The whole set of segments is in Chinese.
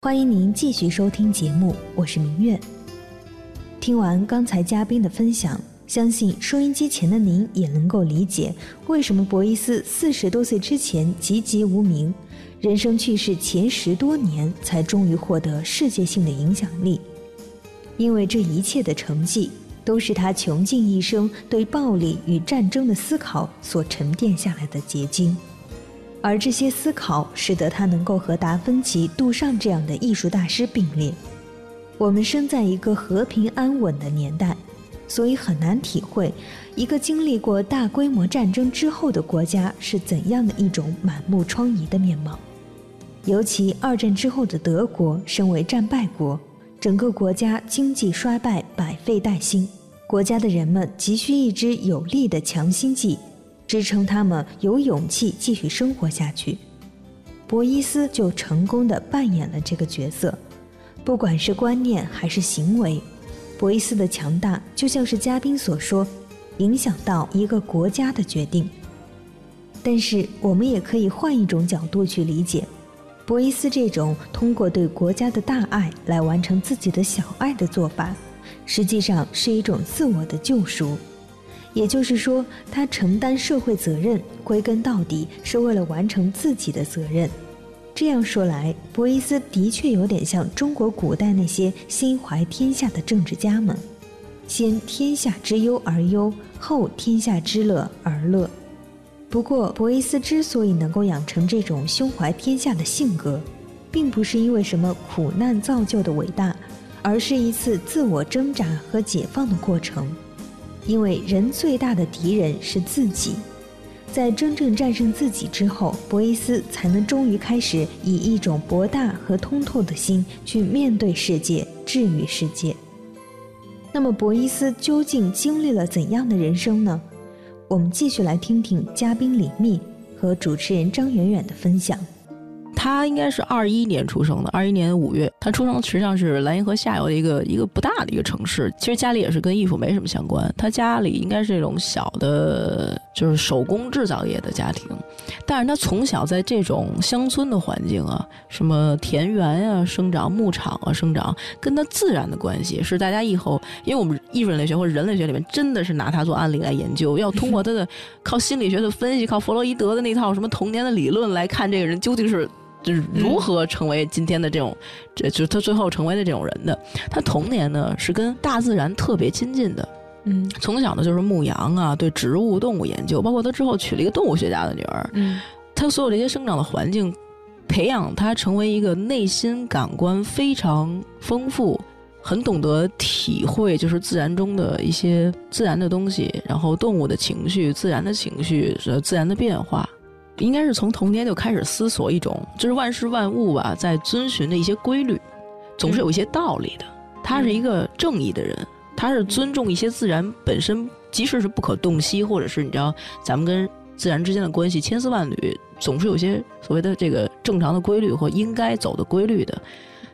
欢迎您继续收听节目，我是明月。听完刚才嘉宾的分享，相信收音机前的您也能够理解，为什么博伊斯四十多岁之前籍籍无名，人生去世前十多年才终于获得世界性的影响力。因为这一切的成绩，都是他穷尽一生对暴力与战争的思考所沉淀下来的结晶。而这些思考，使得他能够和达芬奇、杜尚这样的艺术大师并列。我们生在一个和平安稳的年代，所以很难体会一个经历过大规模战争之后的国家是怎样的一种满目疮痍的面貌。尤其二战之后的德国，身为战败国，整个国家经济衰败，百废待兴，国家的人们急需一支有力的强心剂，支撑他们有勇气继续生活下去。博伊斯就成功的扮演了这个角色。不管是观念还是行为，博伊斯的强大就像是嘉宾所说，影响到一个国家的决定。但是我们也可以换一种角度去理解，博伊斯这种通过对国家的大爱来完成自己的小爱的做法，实际上是一种自我的救赎。也就是说，他承担社会责任，归根到底是为了完成自己的责任。这样说来，博伊斯的确有点像中国古代那些心怀天下的政治家们，先天下之忧而忧，后天下之乐而乐。不过，博伊斯之所以能够养成这种胸怀天下的性格，并不是因为什么苦难造就的伟大，而是一次自我挣扎和解放的过程。因为人最大的敌人是自己。在真正战胜自己之后，博伊斯才能终于开始以一种博大和通透的心去面对世界，治愈世界。那么，博伊斯究竟经历了怎样的人生呢？我们继续来听听嘉宾李密和主持人张远远的分享。他应该是二一年出生的，二一年五月，他出生实际上是莱茵河下游的一个一个不大的一个城市。其实家里也是跟艺术没什么相关，他家里应该是这种小的，就是手工制造业的家庭。但是他从小在这种乡村的环境啊，什么田园啊生长，牧场啊生长，跟他自然的关系是大家以后，因为我们艺术人类学或者人类学里面真的是拿他做案例来研究，要通过他的靠心理学的分析，靠弗洛伊德的那套什么童年的理论来看这个人究竟是。就是如何成为今天的这种，这就是他最后成为的这种人的。他童年呢是跟大自然特别亲近的，嗯，从小呢就是牧羊啊，对植物、动物研究，包括他之后娶了一个动物学家的女儿，嗯，他所有这些生长的环境，培养他成为一个内心感官非常丰富、很懂得体会，就是自然中的一些自然的东西，然后动物的情绪、自然的情绪、呃自然的变化。应该是从童年就开始思索一种，就是万事万物吧，在遵循的一些规律，总是有一些道理的。他是一个正义的人，他是尊重一些自然本身，即使是不可洞悉，或者是你知道咱们跟自然之间的关系千丝万缕，总是有些所谓的这个正常的规律或应该走的规律的。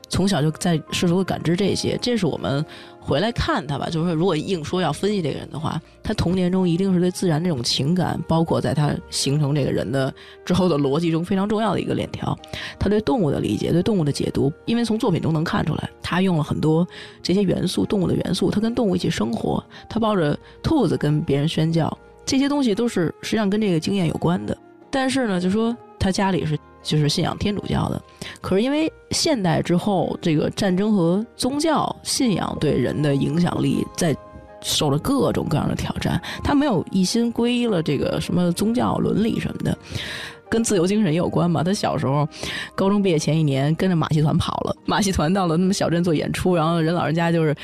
从小就在试图感知这些，这是我们回来看他吧。就是说，如果硬说要分析这个人的话，他童年中一定是对自然这种情感，包括在他形成这个人的之后的逻辑中非常重要的一个链条。他对动物的理解，对动物的解读，因为从作品中能看出来，他用了很多这些元素，动物的元素。他跟动物一起生活，他抱着兔子跟别人宣教，这些东西都是实际上跟这个经验有关的。但是呢，就说他家里是。就是信仰天主教的，可是因为现代之后，这个战争和宗教信仰对人的影响力在受了各种各样的挑战。他没有一心皈依了这个什么宗教伦理什么的，跟自由精神也有关嘛。他小时候高中毕业前一年跟着马戏团跑了，马戏团到了那么小镇做演出，然后人老人家就是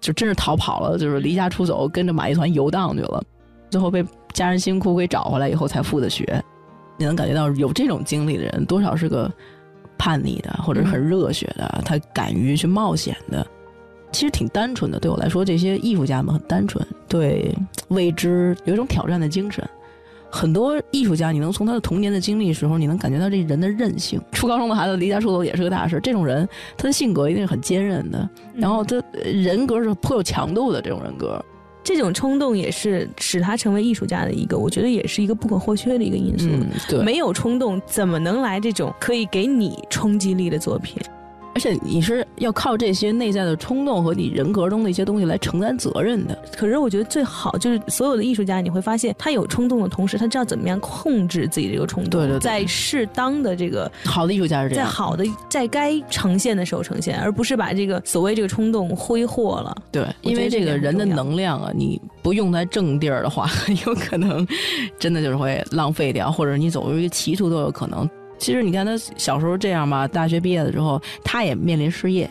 就真是逃跑了，就是离家出走，跟着马戏团游荡去了，最后被家人辛苦给找回来以后才复的学。你能感觉到有这种经历的人，多少是个叛逆的，或者是很热血的，他敢于去冒险的，其实挺单纯的。对我来说，这些艺术家们很单纯，对未知有一种挑战的精神。很多艺术家，你能从他的童年的经历时候，你能感觉到这人的韧性。初高中的孩子离家出走也是个大事，这种人他的性格一定是很坚韧的，然后他人格是颇有强度的这种人格。这种冲动也是使他成为艺术家的一个，我觉得也是一个不可或缺的一个因素。对，没有冲动，怎么能来这种可以给你冲击力的作品？而且你是要靠这些内在的冲动和你人格中的一些东西来承担责任的。可是我觉得最好就是所有的艺术家，你会发现他有冲动的同时，他知道怎么样控制自己这个冲动，对对对在适当的这个好的艺术家是这样，在好的在该呈现的时候呈现，而不是把这个所谓这个冲动挥霍了。对，因为这个人的能量啊，你不用在正地儿的话，很 有可能真的就是会浪费掉，或者你走入一个歧途都有可能。其实你看他小时候这样吧，大学毕业了之后，他也面临失业。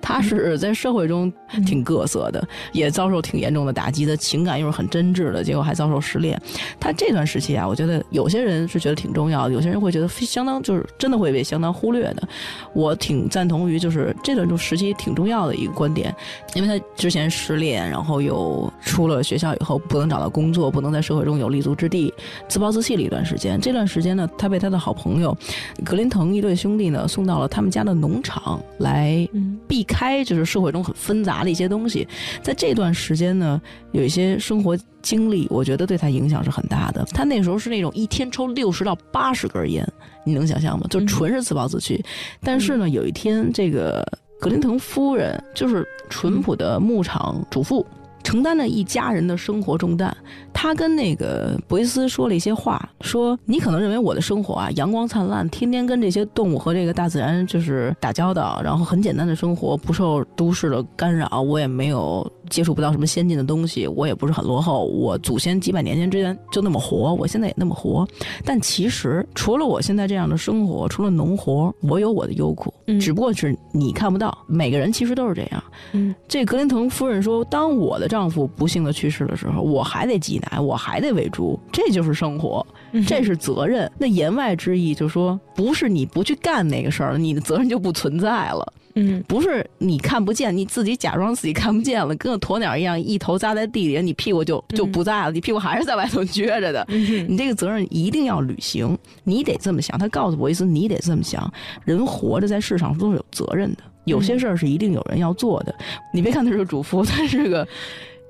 他是在社会中挺各色的，也遭受挺严重的打击的，情感又是很真挚的，结果还遭受失恋。他这段时期啊，我觉得有些人是觉得挺重要的，有些人会觉得相当就是真的会被相当忽略的。我挺赞同于就是这段时期挺重要的一个观点，因为他之前失恋，然后又出了学校以后不能找到工作，不能在社会中有立足之地，自暴自弃了一段时间。这段时间呢，他被他的好朋友格林腾一对兄弟呢送到了他们家的农场来嗯避开就是社会中很纷杂的一些东西。在这段时间呢，有一些生活经历，我觉得对他影响是很大的。他那时候是那种一天抽六十到八十根烟，你能想象吗？就纯是自暴自弃。但是呢，有一天这个格林腾夫人就是淳朴的牧场主妇。承担了一家人的生活重担，他跟那个博伊斯说了一些话，说你可能认为我的生活啊阳光灿烂，天天跟这些动物和这个大自然就是打交道，然后很简单的生活，不受都市的干扰，我也没有接触不到什么先进的东西，我也不是很落后，我祖先几百年前之前就那么活，我现在也那么活，但其实除了我现在这样的生活，除了农活，我有我的忧苦，嗯。只不过是你看不到，每个人其实都是这样。嗯。这格林滕夫人说：“当我的丈夫不幸的去世的时候，我还得挤奶，我还得喂猪，这就是生活，嗯这是责任。那言外之意就是说，不是你不去干那个事儿，你的责任就不存在了。嗯不是你看不见，你自己假装自己看不见了，跟个鸵鸟一样，一头扎在地里，你屁股就就不在了，你屁股还是在外头撅着的。嗯你这个责任一定要履行，你得这么想。他告诉我一次，你得这么想。人活着在世上都是有责任的，有些事儿是一定有人要做的。你别看他是个主妇，他是个真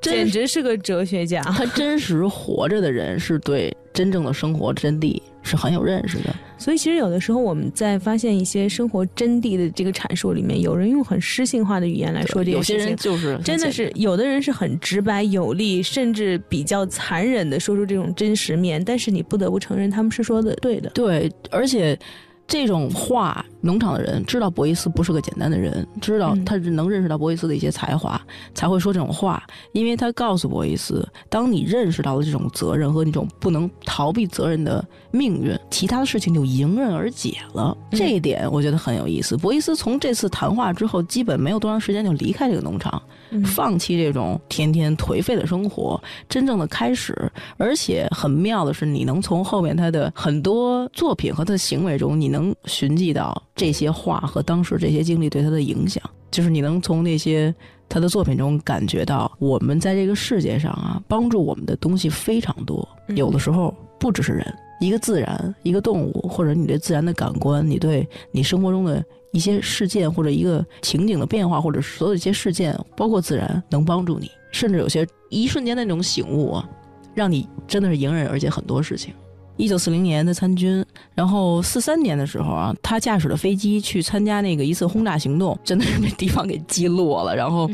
简直是个哲学家。他真实活着的人，是对真正的生活真谛是很有认识的。所以其实有的时候我们在发现一些生活真谛的这个阐述里面，有人用很诗性化的语言来说这有些。人就是真的是有的人是很直白有力，甚至比较残忍的说出这种真实面，但是你不得不承认他们是说的对的。对，而且这种话，农场的人知道博伊斯不是个简单的人，知道嗯他是能认识到博伊斯的一些才华，才会说这种话。因为他告诉博伊斯，当你认识到了这种责任和那种不能逃避责任的命运，其他的事情就迎刃而解了。嗯这一点我觉得很有意思。博伊斯从这次谈话之后，基本没有多长时间就离开这个农场，嗯放弃这种天天颓废的生活，真正的开始。而且很妙的是，你能从后面他的很多作品和他的行为中，你能寻迹到这些话和当时这些经历对他的影响。就是你能从那些他的作品中感觉到，我们在这个世界上啊，帮助我们的东西非常多。嗯有的时候不只是人，一个自然，一个动物，或者你对自然的感官，你对你生活中的一些事件或者一个情景的变化，或者所有一些事件，包括自然，能帮助你，甚至有些一瞬间的那种醒悟啊，让你真的是迎刃而解很多事情。一九四零年他参军，然后四三年的时候啊，他驾驶的飞机去参加那个一次轰炸行动，真的是被敌方给击落了。然后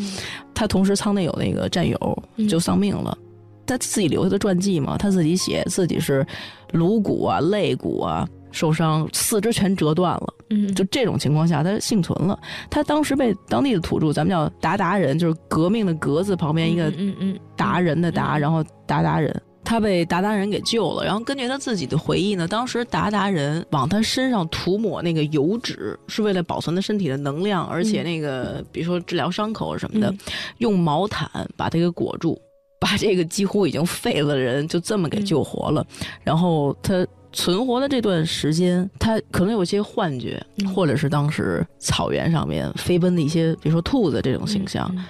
他同时舱内有那个战友嗯就丧命了。他自己留下的传记嘛，他自己写自己是颅骨啊、肋骨啊受伤，四肢全折断了。嗯就这种情况下，他幸存了。他当时被当地的土著，咱们叫鞑靼人，就是革命的革字旁边一个嗯嗯达人的达，嗯然后鞑靼人。他被鞑靼人给救了，然后根据他自己的回忆呢，当时鞑靼人往他身上涂抹那个油脂，是为了保存他身体的能量，而且那个、比如说治疗伤口什么的，嗯。用毛毯把他给裹住，把这个几乎已经废了的人就这么给救活了。然后他存活的这段时间，他可能有些幻觉，嗯。或者是当时草原上面飞奔的一些，比如说兔子这种形象，嗯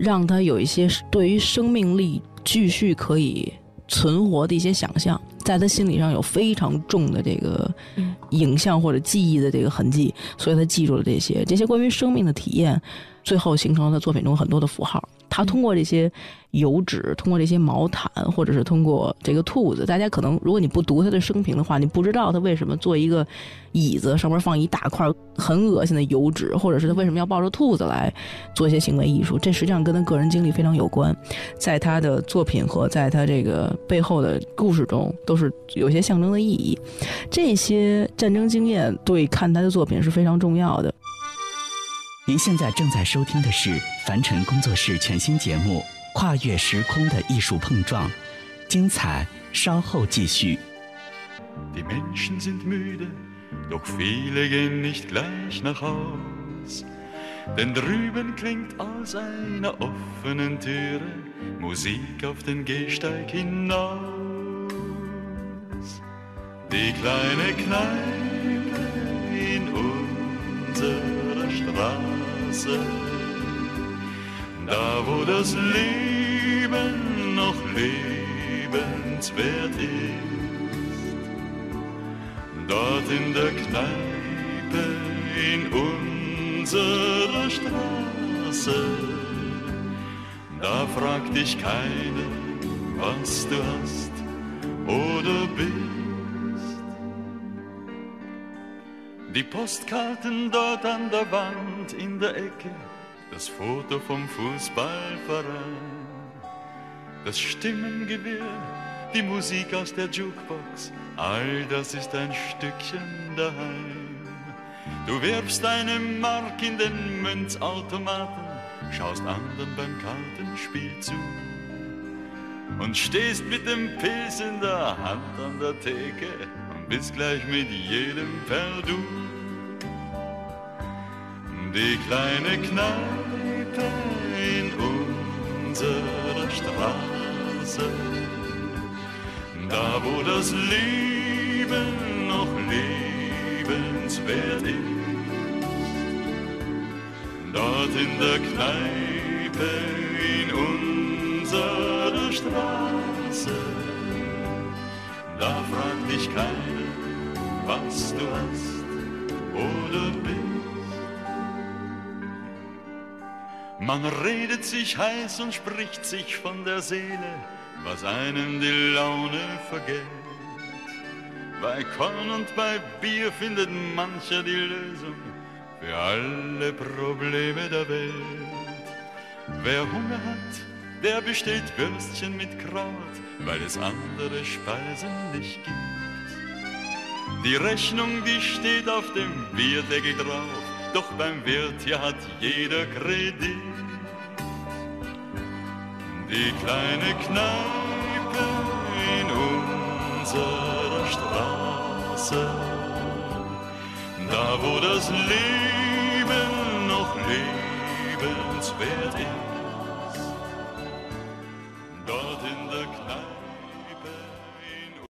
让他有一些对于生命力继续可以存活的一些想象，在他心理上有非常重的这个嗯影像或者记忆的这个痕迹，所以他记住了这些这些关于生命的体验，最后形成了他作品中很多的符号。他通过这些油脂，通过这些毛毯，或者是通过这个兔子，大家可能如果你不读他的生平的话，你不知道他为什么做一个椅子上面放一大块很恶心的油脂，或者是他为什么要抱着兔子来做一些行为艺术。这实际上跟他个人经历非常有关，在他的作品和在他这个背后的故事中，都是有些象征的意义。这些战争经验对看他的作品是非常重要的。您现在正在收听的是凡尘工作室全新节目《跨越时空的艺术碰撞》，精彩稍后继续。Die Menschen sind müde, doch viele gehen nicht gleich nach Haus. Denn drüben klingt aus einer offenen Türe Musik auf den Gehsteig hinaus. Die kleine Kneipe in unserer Straße, da wo das Leben noch lebenswert ist, dort in der Kneipe in unserer Straße, da fragt dich keiner, was du hast oder bist. Die Postkarten dort an der Wand in der Ecke, das Foto vom Fußballverein, das Stimmengewirr, die Musik aus der Jukebox, all das ist ein Stückchen daheim. Du wirfst eine Mark in den Münzautomaten, schaust anderen beim Kartenspiel zu und stehst mit dem Pilz in der Hand an der Theke und bist gleich mit jedem per Du. Die kleine Kneipe unserer Straße, da wo das Leben noch lebenswert ist, dort in der Kneipe in unserer Straße, da fragt dich keiner, was du hast oder bist. Man redet sich heiß und spricht sich von der Seele, was einem die Laune vergeht. Bei Korn und bei Bier findet mancher die Lösung für alle Probleme der Welt. Wer Hunger hat, der bestellt Würstchen mit Kraut, weil es andere Speisen nicht gibt. Die Rechnung, die steht auf dem Bierdeckel drauf, doch beim Wirt hier hat jeder Kredit. Die kleine Kneipe in unserer Straße, da wo das Leben noch lebenswert ist